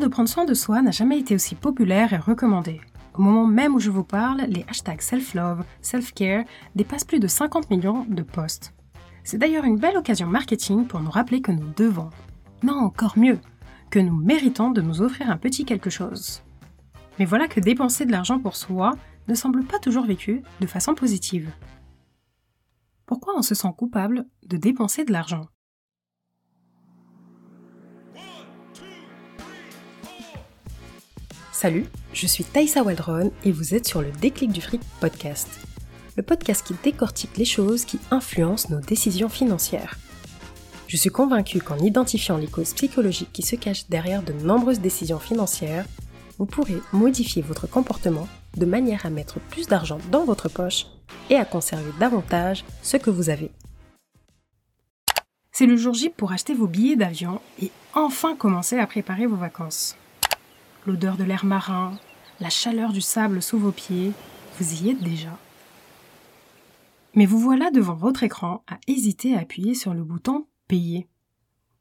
de prendre soin de soi n'a jamais été aussi populaire et recommandé. Au moment même où je vous parle, les hashtags self-love, self-care dépassent plus de 50 millions de posts. C'est d'ailleurs une belle occasion marketing pour nous rappeler que nous devons, non encore mieux, que nous méritons de nous offrir un petit quelque chose. Mais voilà que dépenser de l'argent pour soi ne semble pas toujours vécu de façon positive. Pourquoi on se sent coupable de dépenser de l'argent? Salut, je suis Taïsa Waldron et vous êtes sur le Déclic du Fric podcast. Le podcast qui décortique les choses qui influencent nos décisions financières. Je suis convaincue qu'en identifiant les causes psychologiques qui se cachent derrière de nombreuses décisions financières, vous pourrez modifier votre comportement de manière à mettre plus d'argent dans votre poche et à conserver davantage ce que vous avez. C'est le jour J pour acheter vos billets d'avion et enfin commencer à préparer vos vacances l'odeur de l'air marin, la chaleur du sable sous vos pieds, vous y êtes déjà. Mais vous voilà devant votre écran à hésiter à appuyer sur le bouton Payer.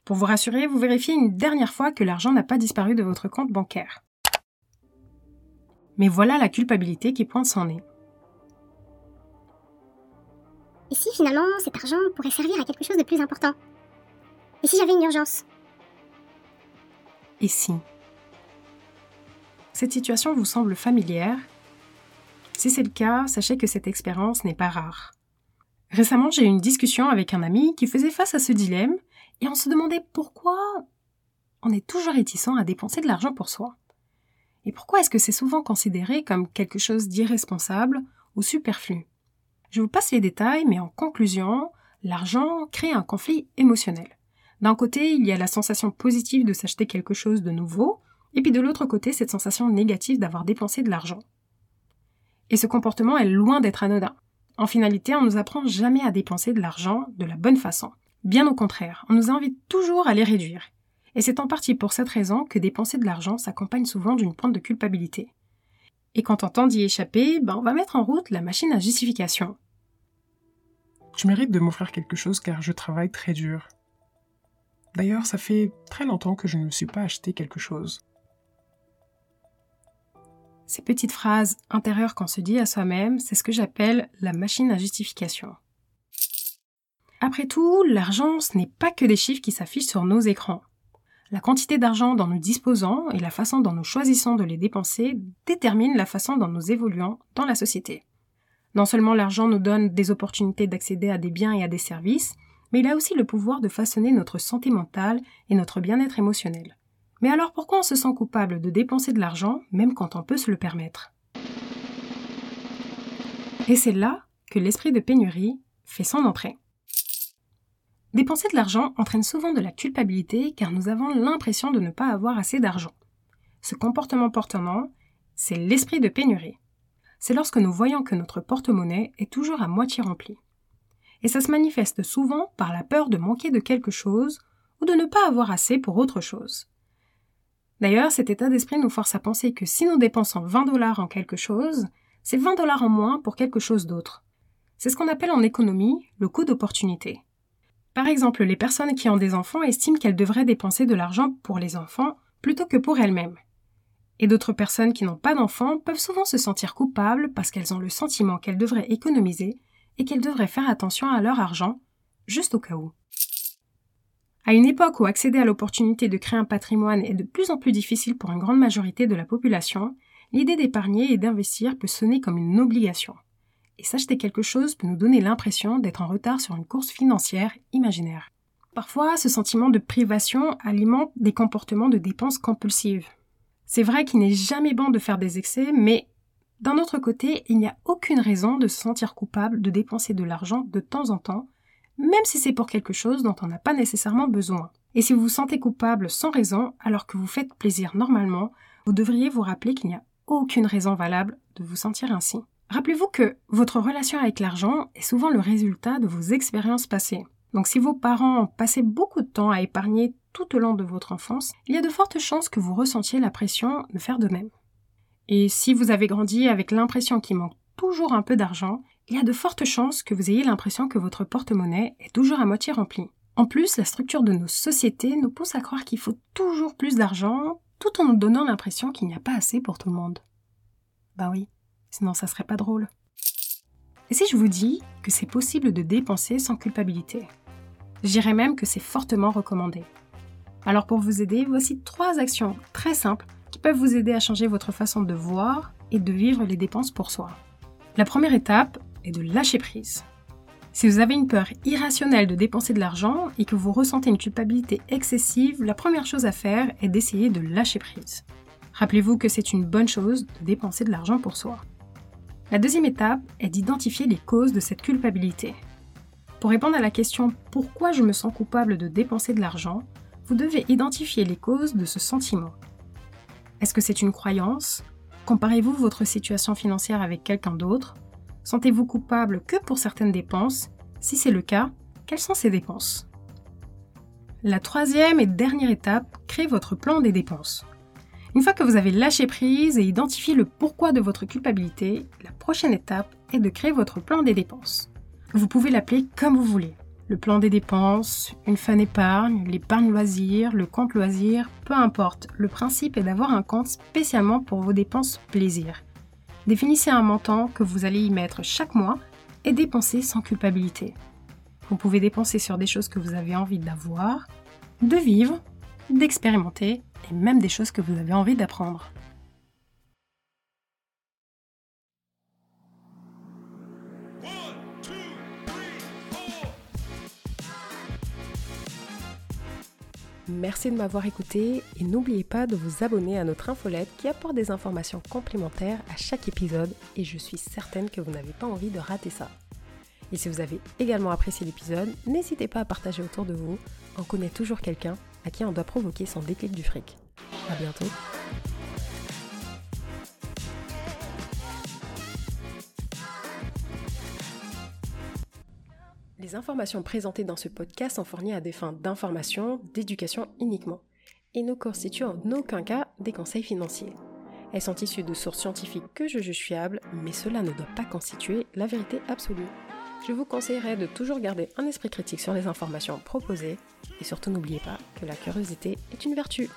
Pour vous rassurer, vous vérifiez une dernière fois que l'argent n'a pas disparu de votre compte bancaire. Mais voilà la culpabilité qui pointe son nez. Et si finalement cet argent pourrait servir à quelque chose de plus important? Et si j'avais une urgence? Et si? Cette situation vous semble familière? Si c'est le cas, sachez que cette expérience n'est pas rare. Récemment, j'ai eu une discussion avec un ami qui faisait face à ce dilemme et on se demandait pourquoi on est toujours réticent à dépenser de l'argent pour soi. Et pourquoi est-ce que c'est souvent considéré comme quelque chose d'irresponsable ou superflu? Je vous passe les détails, mais en conclusion, l'argent crée un conflit émotionnel. D'un côté, il y a la sensation positive de s'acheter quelque chose de nouveau, et puis de l'autre côté, cette sensation négative d'avoir dépensé de l'argent. Et ce comportement est loin d'être anodin. En finalité, on ne nous apprend jamais à dépenser de l'argent de la bonne façon. Bien au contraire, on nous invite toujours à les réduire. Et c'est en partie pour cette raison que dépenser de l'argent s'accompagne souvent d'une pointe de culpabilité. Et quand on tente d'y échapper, ben on va mettre en route la machine à justification. Je mérite de m'offrir quelque chose car je travaille très dur. D'ailleurs, ça fait très longtemps que je ne me suis pas acheté quelque chose. Ces petites phrases intérieures qu'on se dit à soi-même, c'est ce que j'appelle la machine à justification. Après tout, l'argent, ce n'est pas que des chiffres qui s'affichent sur nos écrans. La quantité d'argent dont nous disposons et la façon dont nous choisissons de les dépenser déterminent la façon dont nous évoluons dans la société. Non seulement l'argent nous donne des opportunités d'accéder à des biens et à des services, mais il a aussi le pouvoir de façonner notre santé mentale et notre bien-être émotionnel. Mais alors pourquoi on se sent coupable de dépenser de l'argent même quand on peut se le permettre? Et c'est là que l'esprit de pénurie fait son entrée. Dépenser de l'argent entraîne souvent de la culpabilité car nous avons l'impression de ne pas avoir assez d'argent. Ce comportement portant c'est l'esprit de pénurie. C'est lorsque nous voyons que notre porte-monnaie est toujours à moitié rempli. Et ça se manifeste souvent par la peur de manquer de quelque chose ou de ne pas avoir assez pour autre chose. D'ailleurs, cet état d'esprit nous force à penser que si nous dépensons 20 dollars en quelque chose, c'est 20 dollars en moins pour quelque chose d'autre. C'est ce qu'on appelle en économie le coût d'opportunité. Par exemple, les personnes qui ont des enfants estiment qu'elles devraient dépenser de l'argent pour les enfants plutôt que pour elles-mêmes. Et d'autres personnes qui n'ont pas d'enfants peuvent souvent se sentir coupables parce qu'elles ont le sentiment qu'elles devraient économiser et qu'elles devraient faire attention à leur argent, juste au cas où. À une époque où accéder à l'opportunité de créer un patrimoine est de plus en plus difficile pour une grande majorité de la population, l'idée d'épargner et d'investir peut sonner comme une obligation. Et s'acheter quelque chose peut nous donner l'impression d'être en retard sur une course financière imaginaire. Parfois, ce sentiment de privation alimente des comportements de dépenses compulsives. C'est vrai qu'il n'est jamais bon de faire des excès, mais d'un autre côté, il n'y a aucune raison de se sentir coupable de dépenser de l'argent de temps en temps même si c'est pour quelque chose dont on n'a pas nécessairement besoin. Et si vous vous sentez coupable sans raison, alors que vous faites plaisir normalement, vous devriez vous rappeler qu'il n'y a aucune raison valable de vous sentir ainsi. Rappelez-vous que votre relation avec l'argent est souvent le résultat de vos expériences passées. Donc si vos parents ont passé beaucoup de temps à épargner tout au long de votre enfance, il y a de fortes chances que vous ressentiez la pression de faire de même. Et si vous avez grandi avec l'impression qu'il manque toujours un peu d'argent, il y a de fortes chances que vous ayez l'impression que votre porte-monnaie est toujours à moitié rempli. En plus, la structure de nos sociétés nous pousse à croire qu'il faut toujours plus d'argent tout en nous donnant l'impression qu'il n'y a pas assez pour tout le monde. Ben oui, sinon ça serait pas drôle. Et si je vous dis que c'est possible de dépenser sans culpabilité? Je dirais même que c'est fortement recommandé. Alors pour vous aider, voici trois actions très simples qui peuvent vous aider à changer votre façon de voir et de vivre les dépenses pour soi. La première étape est de lâcher prise. Si vous avez une peur irrationnelle de dépenser de l'argent et que vous ressentez une culpabilité excessive, la première chose à faire est d'essayer de lâcher prise. Rappelez-vous que c'est une bonne chose de dépenser de l'argent pour soi. La deuxième étape est d'identifier les causes de cette culpabilité. Pour répondre à la question pourquoi je me sens coupable de dépenser de l'argent, vous devez identifier les causes de ce sentiment. Est-ce que c'est une croyance? Comparez-vous votre situation financière avec quelqu'un d'autre? Sentez-vous coupable que pour certaines dépenses? Si c'est le cas, quelles sont ces dépenses? La troisième et dernière étape, créez votre plan des dépenses. Une fois que vous avez lâché prise et identifié le pourquoi de votre culpabilité, la prochaine étape est de créer votre plan des dépenses. Vous pouvez l'appeler comme vous voulez. Le plan des dépenses, une fin épargne, l'épargne loisir, le compte loisir, peu importe. Le principe est d'avoir un compte spécialement pour vos dépenses plaisir. Définissez un montant que vous allez y mettre chaque mois et dépensez sans culpabilité. Vous pouvez dépenser sur des choses que vous avez envie d'avoir, de vivre, d'expérimenter et même des choses que vous avez envie d'apprendre. Merci de m'avoir écouté et n'oubliez pas de vous abonner à notre infolette qui apporte des informations complémentaires à chaque épisode et je suis certaine que vous n'avez pas envie de rater ça. Et si vous avez également apprécié l'épisode, n'hésitez pas à partager autour de vous. On connaît toujours quelqu'un à qui on doit provoquer son déclic du fric. A bientôt Les informations présentées dans ce podcast sont fournies à des fins d'information, d'éducation uniquement, et ne constituent en aucun cas des conseils financiers. Elles sont issues de sources scientifiques que je juge fiables, mais cela ne doit pas constituer la vérité absolue. Je vous conseillerais de toujours garder un esprit critique sur les informations proposées, et surtout n'oubliez pas que la curiosité est une vertu.